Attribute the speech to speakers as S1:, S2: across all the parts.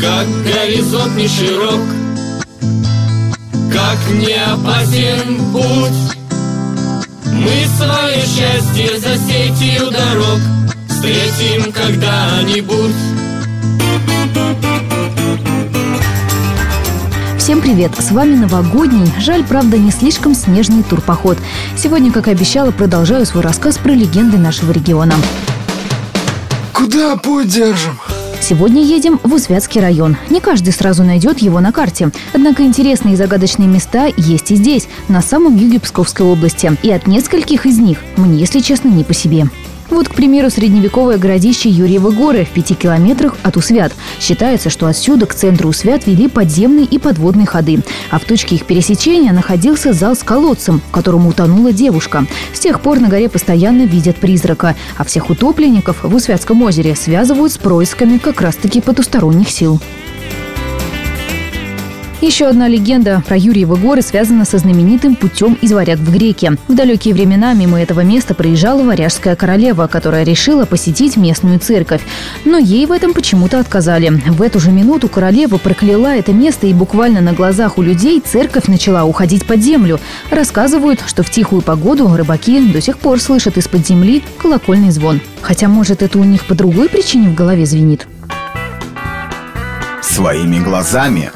S1: Как горизонт не широк Как не опасен путь Мы свое счастье за сетью дорог Встретим когда-нибудь
S2: Всем привет! С вами новогодний, жаль, правда, не слишком снежный турпоход. Сегодня, как и обещала, продолжаю свой рассказ про легенды нашего региона.
S3: Куда путь держим?
S2: Сегодня едем в Усвятский район. Не каждый сразу найдет его на карте. Однако интересные и загадочные места есть и здесь, на самом юге Псковской области. И от нескольких из них мне, если честно, не по себе. Вот, к примеру, средневековое городище Юрьевы горы в пяти километрах от Усвят. Считается, что отсюда к центру Усвят вели подземные и подводные ходы. А в точке их пересечения находился зал с колодцем, в котором утонула девушка. С тех пор на горе постоянно видят призрака. А всех утопленников в Усвятском озере связывают с происками как раз-таки потусторонних сил. Еще одна легенда про Юрьевы горы связана со знаменитым путем из Варяг в Греки. В далекие времена мимо этого места проезжала варяжская королева, которая решила посетить местную церковь. Но ей в этом почему-то отказали. В эту же минуту королева прокляла это место и буквально на глазах у людей церковь начала уходить под землю. Рассказывают, что в тихую погоду рыбаки до сих пор слышат из-под земли колокольный звон. Хотя, может, это у них по другой причине в голове звенит.
S4: Своими глазами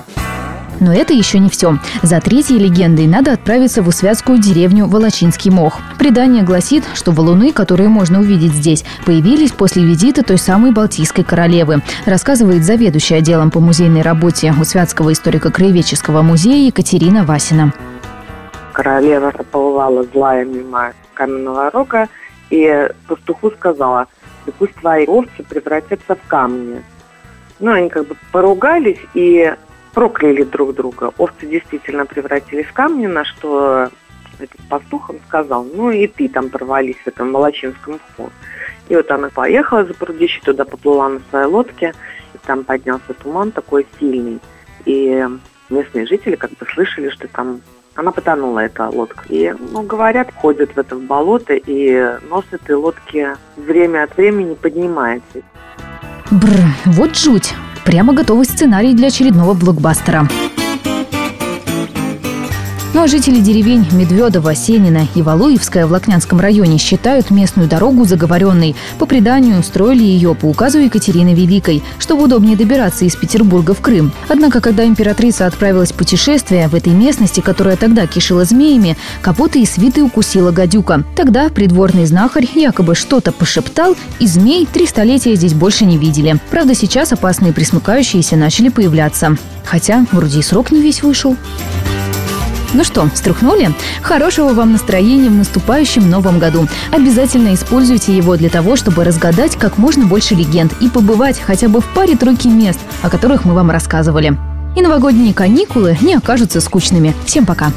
S2: но это еще не все. За третьей легендой надо отправиться в усвятскую деревню Волочинский мох. Предание гласит, что валуны, которые можно увидеть здесь, появились после визита той самой Балтийской королевы. Рассказывает заведующая отделом по музейной работе Усвятского историко-краеведческого музея Екатерина Васина.
S5: Королева проплывала злая мимо каменного рога и пастуху сказала, да пусть твои овцы превратятся в камни. Ну, они как бы поругались, и прокляли друг друга. Овцы действительно превратились в камни, на что этот пастух он сказал, ну и ты там провались в этом Молочинском мху. И вот она поехала за прудище, туда поплыла на своей лодке, и там поднялся туман такой сильный. И местные жители как бы слышали, что там она потонула, эта лодка. И, ну, говорят, ходят в это болото, и нос этой лодки время от времени поднимается.
S2: Бр, вот жуть. Прямо готовый сценарий для очередного блокбастера. Ну а жители деревень Медведово, Сенина и Валуевская в Лакнянском районе считают местную дорогу заговоренной. По преданию, строили ее по указу Екатерины Великой, чтобы удобнее добираться из Петербурга в Крым. Однако, когда императрица отправилась в путешествие в этой местности, которая тогда кишила змеями, кого-то из свиты укусила гадюка. Тогда придворный знахарь якобы что-то пошептал, и змей три столетия здесь больше не видели. Правда, сейчас опасные присмыкающиеся начали появляться. Хотя, вроде и срок не весь вышел. Ну что, струхнули? Хорошего вам настроения в наступающем новом году. Обязательно используйте его для того, чтобы разгадать как можно больше легенд и побывать хотя бы в паре-тройки мест, о которых мы вам рассказывали. И новогодние каникулы не окажутся скучными. Всем пока!